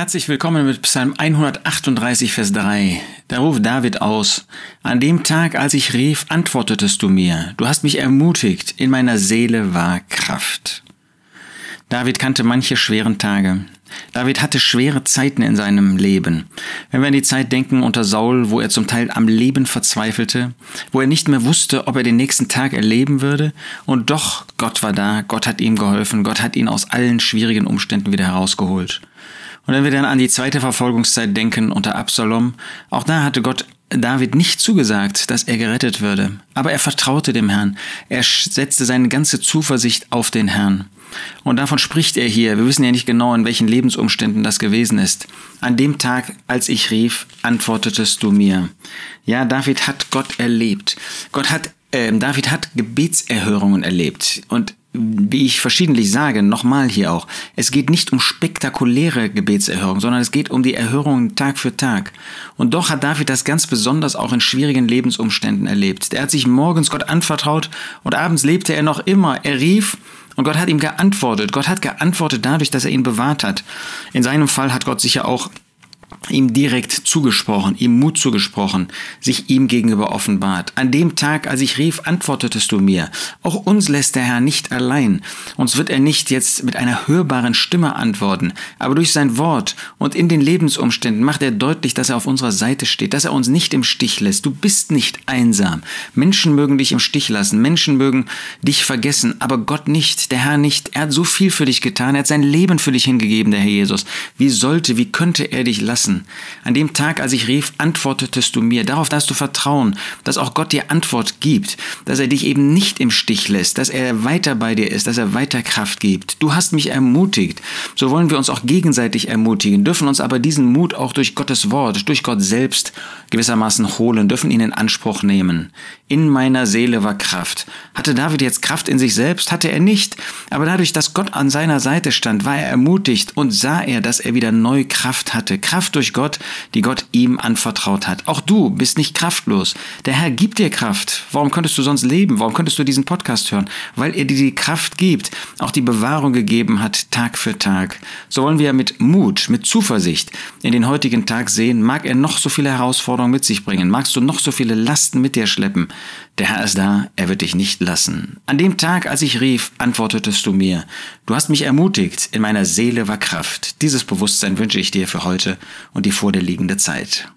Herzlich willkommen mit Psalm 138, Vers 3. Da ruft David aus, An dem Tag, als ich rief, antwortetest du mir. Du hast mich ermutigt, in meiner Seele war Kraft. David kannte manche schweren Tage. David hatte schwere Zeiten in seinem Leben. Wenn wir an die Zeit denken unter Saul, wo er zum Teil am Leben verzweifelte, wo er nicht mehr wusste, ob er den nächsten Tag erleben würde, und doch Gott war da, Gott hat ihm geholfen, Gott hat ihn aus allen schwierigen Umständen wieder herausgeholt. Und wenn wir dann an die zweite Verfolgungszeit denken unter Absalom, auch da hatte Gott David nicht zugesagt, dass er gerettet würde, aber er vertraute dem Herrn. Er setzte seine ganze Zuversicht auf den Herrn. Und davon spricht er hier. Wir wissen ja nicht genau, in welchen Lebensumständen das gewesen ist. An dem Tag, als ich rief, antwortetest du mir. Ja, David hat Gott erlebt. Gott hat äh, David hat Gebetserhörungen erlebt. Und wie ich verschiedentlich sage, nochmal hier auch, es geht nicht um spektakuläre Gebetserhörungen, sondern es geht um die Erhörungen Tag für Tag. Und doch hat David das ganz besonders auch in schwierigen Lebensumständen erlebt. Er hat sich morgens Gott anvertraut und abends lebte er noch immer. Er rief und Gott hat ihm geantwortet. Gott hat geantwortet dadurch, dass er ihn bewahrt hat. In seinem Fall hat Gott sicher auch ihm direkt zugesprochen, ihm Mut zugesprochen, sich ihm gegenüber offenbart. An dem Tag, als ich rief, antwortetest du mir. Auch uns lässt der Herr nicht allein. Uns wird er nicht jetzt mit einer hörbaren Stimme antworten, aber durch sein Wort und in den Lebensumständen macht er deutlich, dass er auf unserer Seite steht, dass er uns nicht im Stich lässt. Du bist nicht einsam. Menschen mögen dich im Stich lassen, Menschen mögen dich vergessen, aber Gott nicht, der Herr nicht. Er hat so viel für dich getan, er hat sein Leben für dich hingegeben, der Herr Jesus. Wie sollte, wie könnte er dich lassen? An dem Tag, als ich rief, antwortetest du mir. Darauf darfst du vertrauen, dass auch Gott dir Antwort gibt, dass er dich eben nicht im Stich lässt, dass er weiter bei dir ist, dass er weiter Kraft gibt. Du hast mich ermutigt. So wollen wir uns auch gegenseitig ermutigen, dürfen uns aber diesen Mut auch durch Gottes Wort, durch Gott selbst gewissermaßen holen, dürfen ihn in Anspruch nehmen. In meiner Seele war Kraft. Hatte David jetzt Kraft in sich selbst? Hatte er nicht. Aber dadurch, dass Gott an seiner Seite stand, war er ermutigt und sah er, dass er wieder neu Kraft hatte. Kraft durch Gott, die Gott ihm anvertraut hat. Auch du bist nicht kraftlos. Der Herr gibt dir Kraft. Warum könntest du sonst leben? Warum könntest du diesen Podcast hören? Weil er dir die Kraft gibt, auch die Bewahrung gegeben hat, Tag für Tag. So wollen wir mit Mut, mit Zuversicht in den heutigen Tag sehen. Mag er noch so viele Herausforderungen mit sich bringen? Magst du noch so viele Lasten mit dir schleppen? Der Herr ist da, er wird dich nicht lassen. An dem Tag, als ich rief, antwortetest du mir. Du hast mich ermutigt, in meiner Seele war Kraft. Dieses Bewusstsein wünsche ich dir für heute und die vor dir liegende Zeit.